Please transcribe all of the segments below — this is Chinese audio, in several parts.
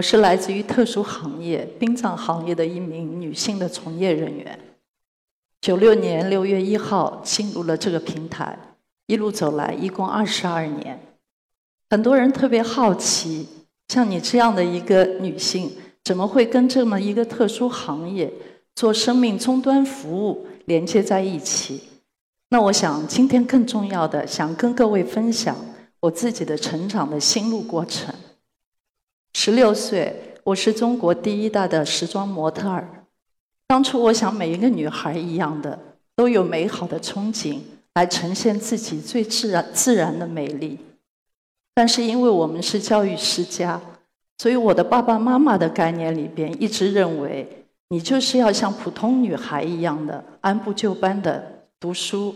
我是来自于特殊行业殡葬行业的一名女性的从业人员。九六年六月一号进入了这个平台，一路走来一共二十二年。很多人特别好奇，像你这样的一个女性，怎么会跟这么一个特殊行业做生命终端服务连接在一起？那我想今天更重要的，想跟各位分享我自己的成长的心路过程。十六岁，我是中国第一大的时装模特儿。当初我想，每一个女孩一样的，都有美好的憧憬，来呈现自己最自然、自然的美丽。但是，因为我们是教育世家，所以我的爸爸妈妈的概念里边一直认为，你就是要像普通女孩一样的，按部就班的读书、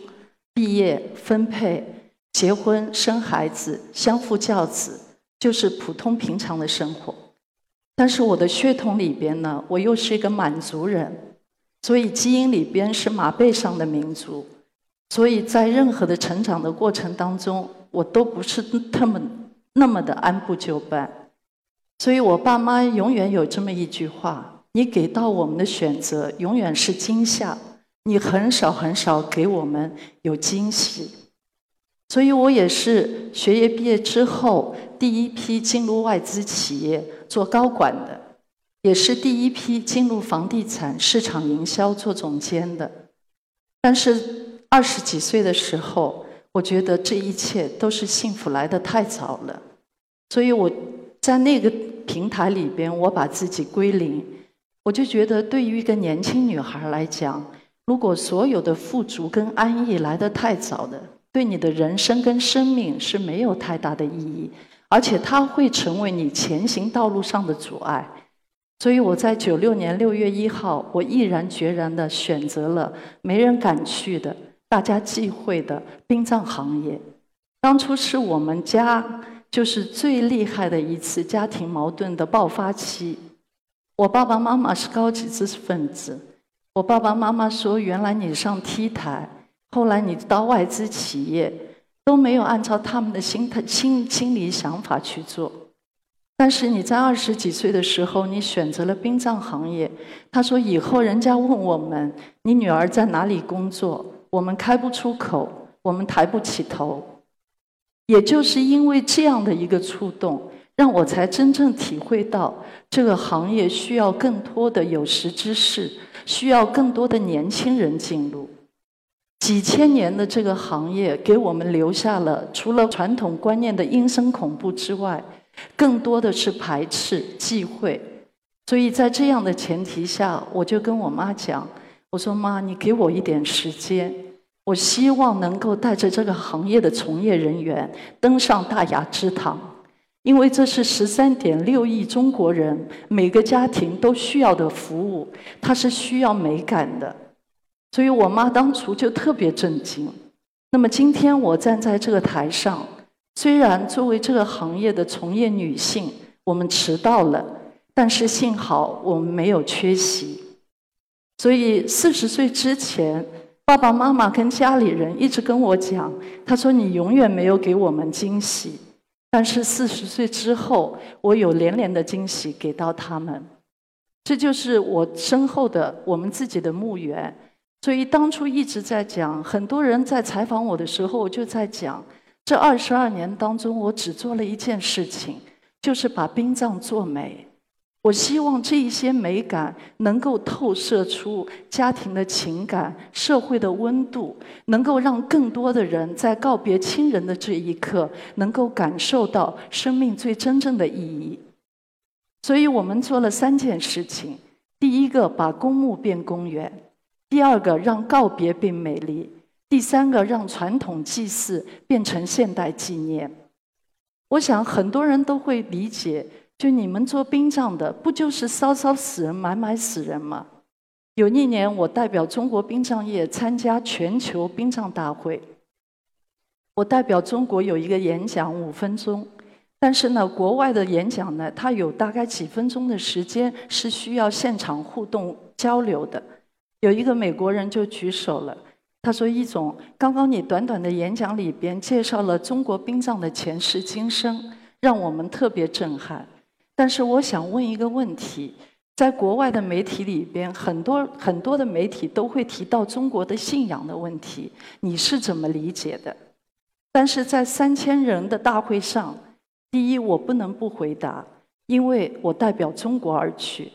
毕业、分配、结婚、生孩子、相夫教子。就是普通平常的生活，但是我的血统里边呢，我又是一个满族人，所以基因里边是马背上的民族，所以在任何的成长的过程当中，我都不是那么那么的按部就班，所以我爸妈永远有这么一句话：你给到我们的选择永远是惊吓，你很少很少给我们有惊喜。所以我也是学业毕业之后第一批进入外资企业做高管的，也是第一批进入房地产市场营销做总监的。但是二十几岁的时候，我觉得这一切都是幸福来得太早了。所以我在那个平台里边，我把自己归零。我就觉得，对于一个年轻女孩来讲，如果所有的富足跟安逸来得太早的，对你的人生跟生命是没有太大的意义，而且它会成为你前行道路上的阻碍。所以我在九六年六月一号，我毅然决然的选择了没人敢去的、大家忌讳的殡葬行业。当初是我们家就是最厉害的一次家庭矛盾的爆发期。我爸爸妈妈是高级知识分子，我爸爸妈妈说：“原来你上 T 台。”后来你到外资企业都没有按照他们的心态、心心理想法去做，但是你在二十几岁的时候，你选择了殡葬行业。他说以后人家问我们你女儿在哪里工作，我们开不出口，我们抬不起头。也就是因为这样的一个触动，让我才真正体会到这个行业需要更多的有识之士，需要更多的年轻人进入。几千年的这个行业给我们留下了除了传统观念的阴森恐怖之外，更多的是排斥、忌讳。所以在这样的前提下，我就跟我妈讲：“我说妈，你给我一点时间，我希望能够带着这个行业的从业人员登上大雅之堂，因为这是十三点六亿中国人每个家庭都需要的服务，它是需要美感的。”所以我妈当初就特别震惊。那么今天我站在这个台上，虽然作为这个行业的从业女性，我们迟到了，但是幸好我们没有缺席。所以四十岁之前，爸爸妈妈跟家里人一直跟我讲，他说你永远没有给我们惊喜。但是四十岁之后，我有连连的惊喜给到他们。这就是我身后的我们自己的墓园。所以当初一直在讲，很多人在采访我的时候，我就在讲，这二十二年当中，我只做了一件事情，就是把殡葬做美。我希望这一些美感能够透射出家庭的情感、社会的温度，能够让更多的人在告别亲人的这一刻，能够感受到生命最真正的意义。所以我们做了三件事情：第一个，把公墓变公园。第二个让告别变美丽，第三个让传统祭祀变成现代纪念。我想很多人都会理解，就你们做殡葬的，不就是烧烧死人、埋埋死人吗？有一年，我代表中国殡葬业参加全球殡葬大会，我代表中国有一个演讲五分钟，但是呢，国外的演讲呢，它有大概几分钟的时间是需要现场互动交流的。有一个美国人就举手了，他说：“易总，刚刚你短短的演讲里边介绍了中国殡葬的前世今生，让我们特别震撼。但是我想问一个问题：在国外的媒体里边，很多很多的媒体都会提到中国的信仰的问题，你是怎么理解的？但是在三千人的大会上，第一，我不能不回答，因为我代表中国而去；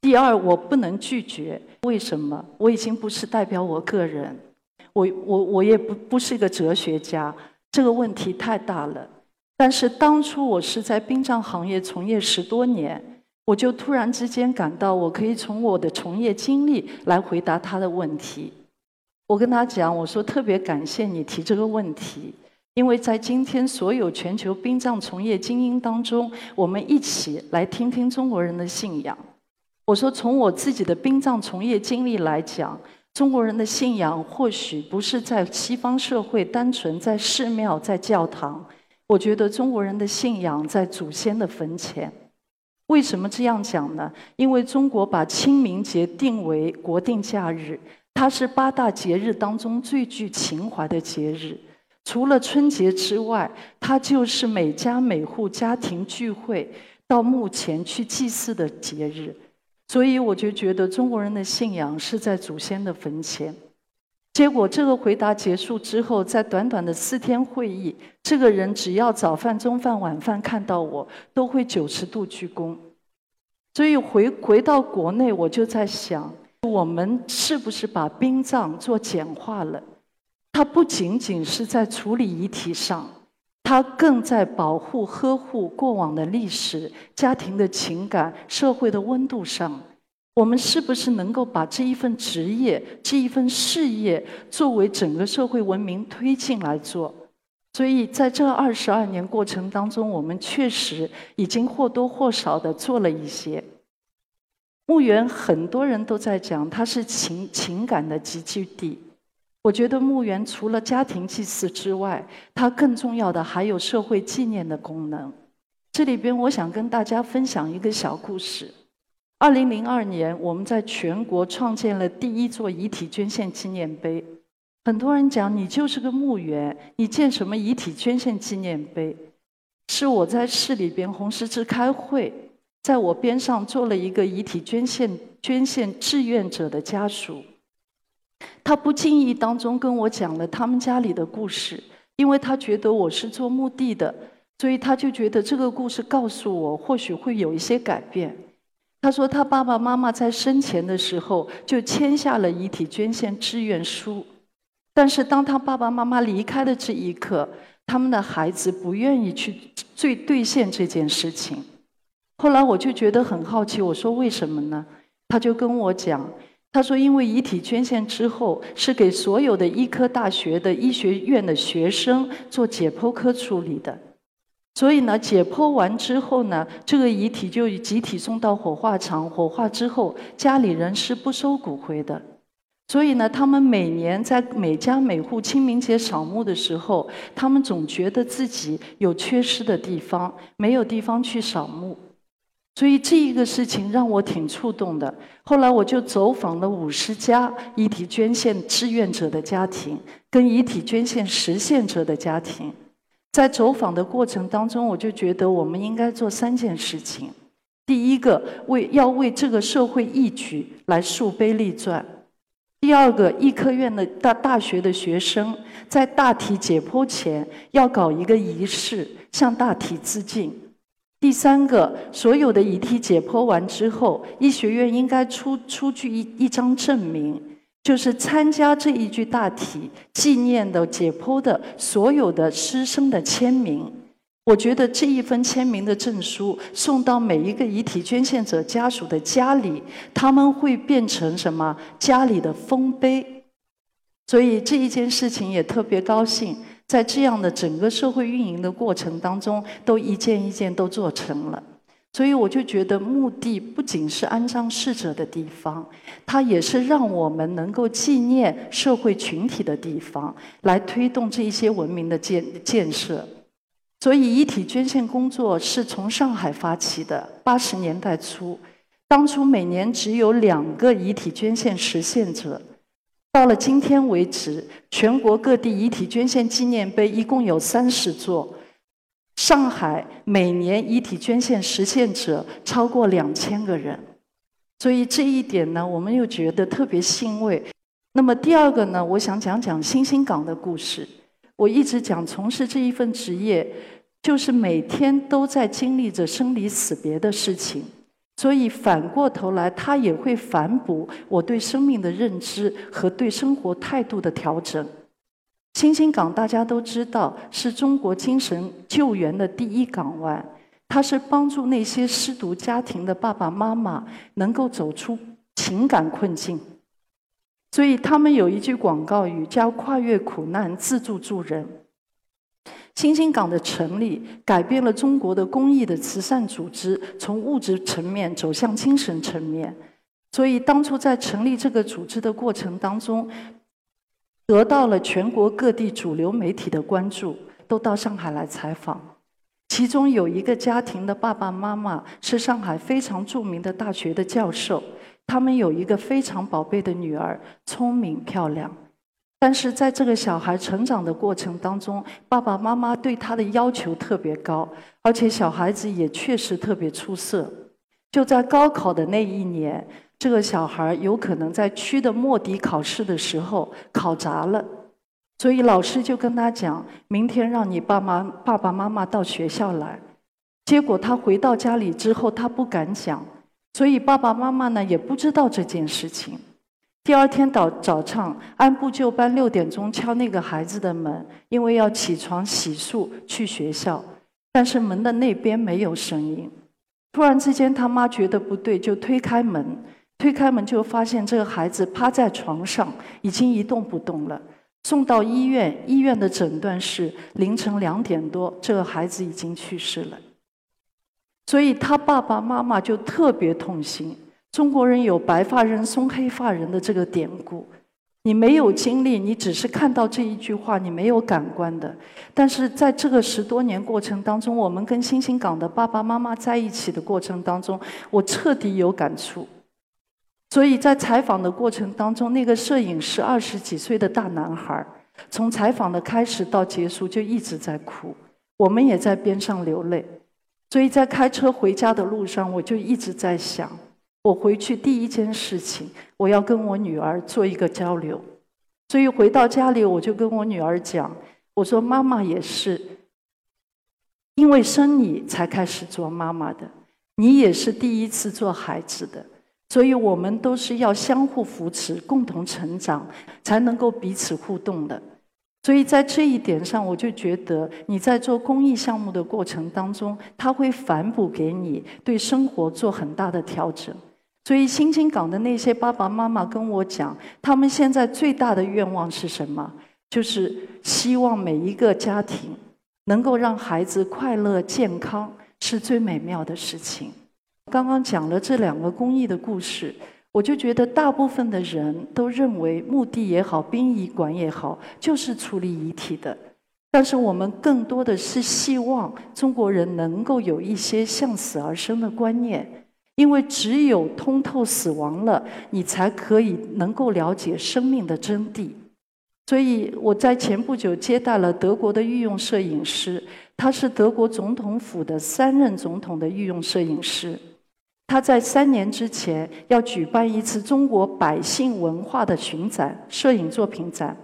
第二，我不能拒绝，为什么？我已经不是代表我个人，我我我也不不是一个哲学家，这个问题太大了。但是当初我是在殡葬行业从业十多年，我就突然之间感到，我可以从我的从业经历来回答他的问题。我跟他讲，我说特别感谢你提这个问题。因为在今天所有全球殡葬从业精英当中，我们一起来听听中国人的信仰。我说，从我自己的殡葬从业经历来讲，中国人的信仰或许不是在西方社会单纯在寺庙、在教堂。我觉得中国人的信仰在祖先的坟前。为什么这样讲呢？因为中国把清明节定为国定假日，它是八大节日当中最具情怀的节日。除了春节之外，它就是每家每户家庭聚会到墓前去祭祀的节日，所以我就觉得中国人的信仰是在祖先的坟前。结果这个回答结束之后，在短短的四天会议，这个人只要早饭、中饭、晚饭看到我，都会九十度鞠躬。所以回回到国内，我就在想，我们是不是把殡葬做简化了？它不仅仅是在处理遗体上，它更在保护、呵护过往的历史、家庭的情感、社会的温度上。我们是不是能够把这一份职业、这一份事业作为整个社会文明推进来做？所以，在这二十二年过程当中，我们确实已经或多或少的做了一些。墓园很多人都在讲，它是情情感的集聚地。我觉得墓园除了家庭祭祀之外，它更重要的还有社会纪念的功能。这里边我想跟大家分享一个小故事。二零零二年，我们在全国创建了第一座遗体捐献纪念碑。很多人讲你就是个墓园，你建什么遗体捐献纪念碑？是我在市里边红十字开会，在我边上做了一个遗体捐献捐献志愿者的家属。他不经意当中跟我讲了他们家里的故事，因为他觉得我是做墓地的，所以他就觉得这个故事告诉我或许会有一些改变。他说他爸爸妈妈在生前的时候就签下了遗体捐献志愿书，但是当他爸爸妈妈离开的这一刻，他们的孩子不愿意去最兑现这件事情。后来我就觉得很好奇，我说为什么呢？他就跟我讲。他说：“因为遗体捐献之后，是给所有的医科大学的医学院的学生做解剖科处理的，所以呢，解剖完之后呢，这个遗体就集体送到火化场，火化之后，家里人是不收骨灰的。所以呢，他们每年在每家每户清明节扫墓的时候，他们总觉得自己有缺失的地方，没有地方去扫墓。”所以这一个事情让我挺触动的。后来我就走访了五十家遗体捐献志愿者的家庭，跟遗体捐献实现者的家庭。在走访的过程当中，我就觉得我们应该做三件事情：第一个，为要为这个社会义举来树碑立传；第二个，医科院的大大学的学生在大体解剖前要搞一个仪式，向大体致敬。第三个，所有的遗体解剖完之后，医学院应该出出具一一张证明，就是参加这一具大体纪念的解剖的所有的师生的签名。我觉得这一份签名的证书送到每一个遗体捐献者家属的家里，他们会变成什么？家里的丰碑。所以这一件事情也特别高兴。在这样的整个社会运营的过程当中，都一件一件都做成了，所以我就觉得墓地不仅是安葬逝者的地方，它也是让我们能够纪念社会群体的地方，来推动这一些文明的建建设。所以遗体捐献工作是从上海发起的，八十年代初，当初每年只有两个遗体捐献实现者。到了今天为止，全国各地遗体捐献纪念碑一共有三十座，上海每年遗体捐献实现者超过两千个人，所以这一点呢，我们又觉得特别欣慰。那么第二个呢，我想讲讲星星港的故事。我一直讲，从事这一份职业，就是每天都在经历着生离死别的事情，所以反过头来，它也会反哺我对生命的认知和对生活态度的调整。星星港大家都知道是中国精神救援的第一港湾，它是帮助那些失独家庭的爸爸妈妈能够走出情感困境。所以他们有一句广告语叫“跨越苦难，自助助人”。星星港的成立改变了中国的公益的慈善组织从物质层面走向精神层面。所以当初在成立这个组织的过程当中。得到了全国各地主流媒体的关注，都到上海来采访。其中有一个家庭的爸爸妈妈是上海非常著名的大学的教授，他们有一个非常宝贝的女儿，聪明漂亮。但是在这个小孩成长的过程当中，爸爸妈妈对他的要求特别高，而且小孩子也确实特别出色。就在高考的那一年。这个小孩有可能在区的末底考试的时候考砸了，所以老师就跟他讲：“明天让你爸妈爸爸妈妈到学校来。”结果他回到家里之后，他不敢讲，所以爸爸妈妈呢也不知道这件事情。第二天早早上，按部就班六点钟敲那个孩子的门，因为要起床洗漱去学校，但是门的那边没有声音。突然之间，他妈觉得不对，就推开门。推开门就发现这个孩子趴在床上，已经一动不动了。送到医院，医院的诊断是凌晨两点多，这个孩子已经去世了。所以他爸爸妈妈就特别痛心。中国人有“白发人送黑发人”的这个典故，你没有经历，你只是看到这一句话，你没有感官的。但是在这个十多年过程当中，我们跟星星港的爸爸妈妈在一起的过程当中，我彻底有感触。所以在采访的过程当中，那个摄影师二十几岁的大男孩，从采访的开始到结束就一直在哭，我们也在边上流泪。所以在开车回家的路上，我就一直在想，我回去第一件事情，我要跟我女儿做一个交流。所以回到家里，我就跟我女儿讲，我说妈妈也是，因为生你才开始做妈妈的，你也是第一次做孩子的。所以我们都是要相互扶持、共同成长，才能够彼此互动的。所以在这一点上，我就觉得你在做公益项目的过程当中，他会反哺给你对生活做很大的调整。所以新兴港的那些爸爸妈妈跟我讲，他们现在最大的愿望是什么？就是希望每一个家庭能够让孩子快乐健康，是最美妙的事情。刚刚讲了这两个公益的故事，我就觉得大部分的人都认为墓地也好，殡仪馆也好，就是处理遗体的。但是我们更多的是希望中国人能够有一些向死而生的观念，因为只有通透死亡了，你才可以能够了解生命的真谛。所以我在前不久接待了德国的御用摄影师，他是德国总统府的三任总统的御用摄影师。他在三年之前要举办一次中国百姓文化的巡展、摄影作品展，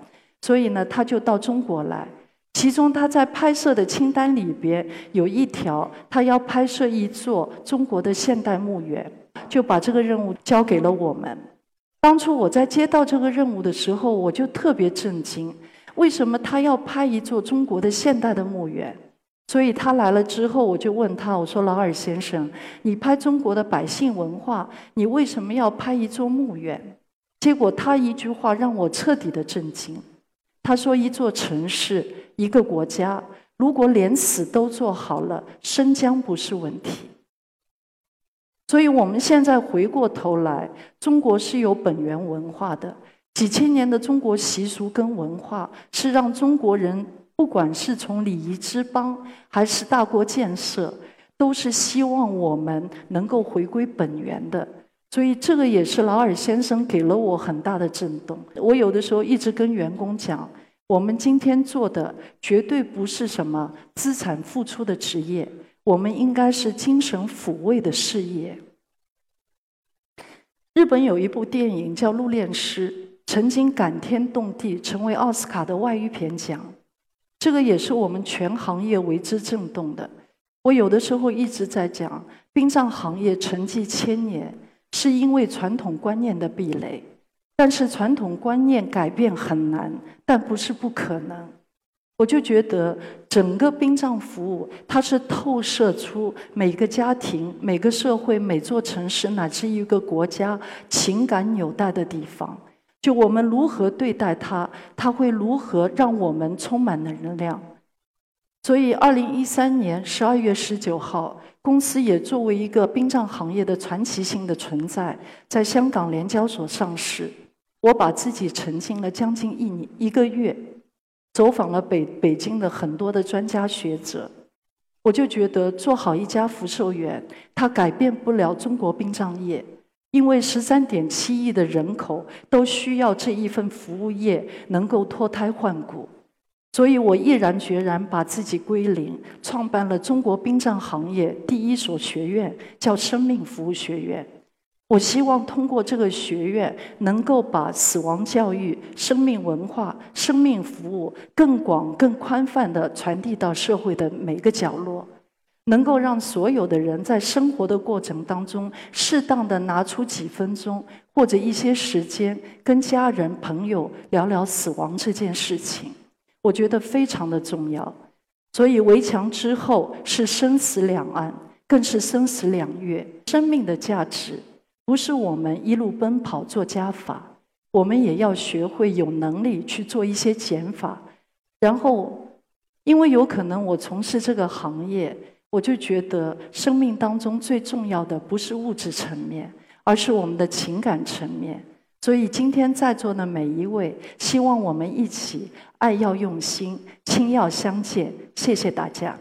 所以呢，他就到中国来。其中他在拍摄的清单里边有一条，他要拍摄一座中国的现代墓园，就把这个任务交给了我们。当初我在接到这个任务的时候，我就特别震惊：为什么他要拍一座中国的现代的墓园？所以他来了之后，我就问他：“我说老二先生，你拍中国的百姓文化，你为什么要拍一座墓园？”结果他一句话让我彻底的震惊。他说：“一座城市，一个国家，如果连死都做好了，生将不是问题。”所以我们现在回过头来，中国是有本源文化的，几千年的中国习俗跟文化是让中国人。不管是从礼仪之邦，还是大国建设，都是希望我们能够回归本源的。所以，这个也是劳尔先生给了我很大的震动。我有的时候一直跟员工讲，我们今天做的绝对不是什么资产付出的职业，我们应该是精神抚慰的事业。日本有一部电影叫《入殓师》，曾经感天动地，成为奥斯卡的外语片奖。这个也是我们全行业为之震动的。我有的时候一直在讲，殡葬行业沉寂千年，是因为传统观念的壁垒。但是传统观念改变很难，但不是不可能。我就觉得整个殡葬服务，它是透射出每个家庭、每个社会、每座城市乃至一个国家情感纽带的地方。就我们如何对待它，它会如何让我们充满能量。所以，二零一三年十二月十九号，公司也作为一个殡葬行业的传奇性的存在，在香港联交所上市。我把自己沉浸了将近一年一个月，走访了北北京的很多的专家学者，我就觉得做好一家福寿园，它改变不了中国殡葬业。因为十三点七亿的人口都需要这一份服务业能够脱胎换骨，所以我毅然决然把自己归零，创办了中国殡葬行业第一所学院，叫生命服务学院。我希望通过这个学院，能够把死亡教育、生命文化、生命服务更广、更宽泛的传递到社会的每个角落。能够让所有的人在生活的过程当中，适当的拿出几分钟或者一些时间，跟家人朋友聊聊死亡这件事情，我觉得非常的重要。所以围墙之后是生死两岸，更是生死两月。生命的价值不是我们一路奔跑做加法，我们也要学会有能力去做一些减法。然后，因为有可能我从事这个行业。我就觉得，生命当中最重要的不是物质层面，而是我们的情感层面。所以今天在座的每一位，希望我们一起爱要用心，亲要相见。谢谢大家。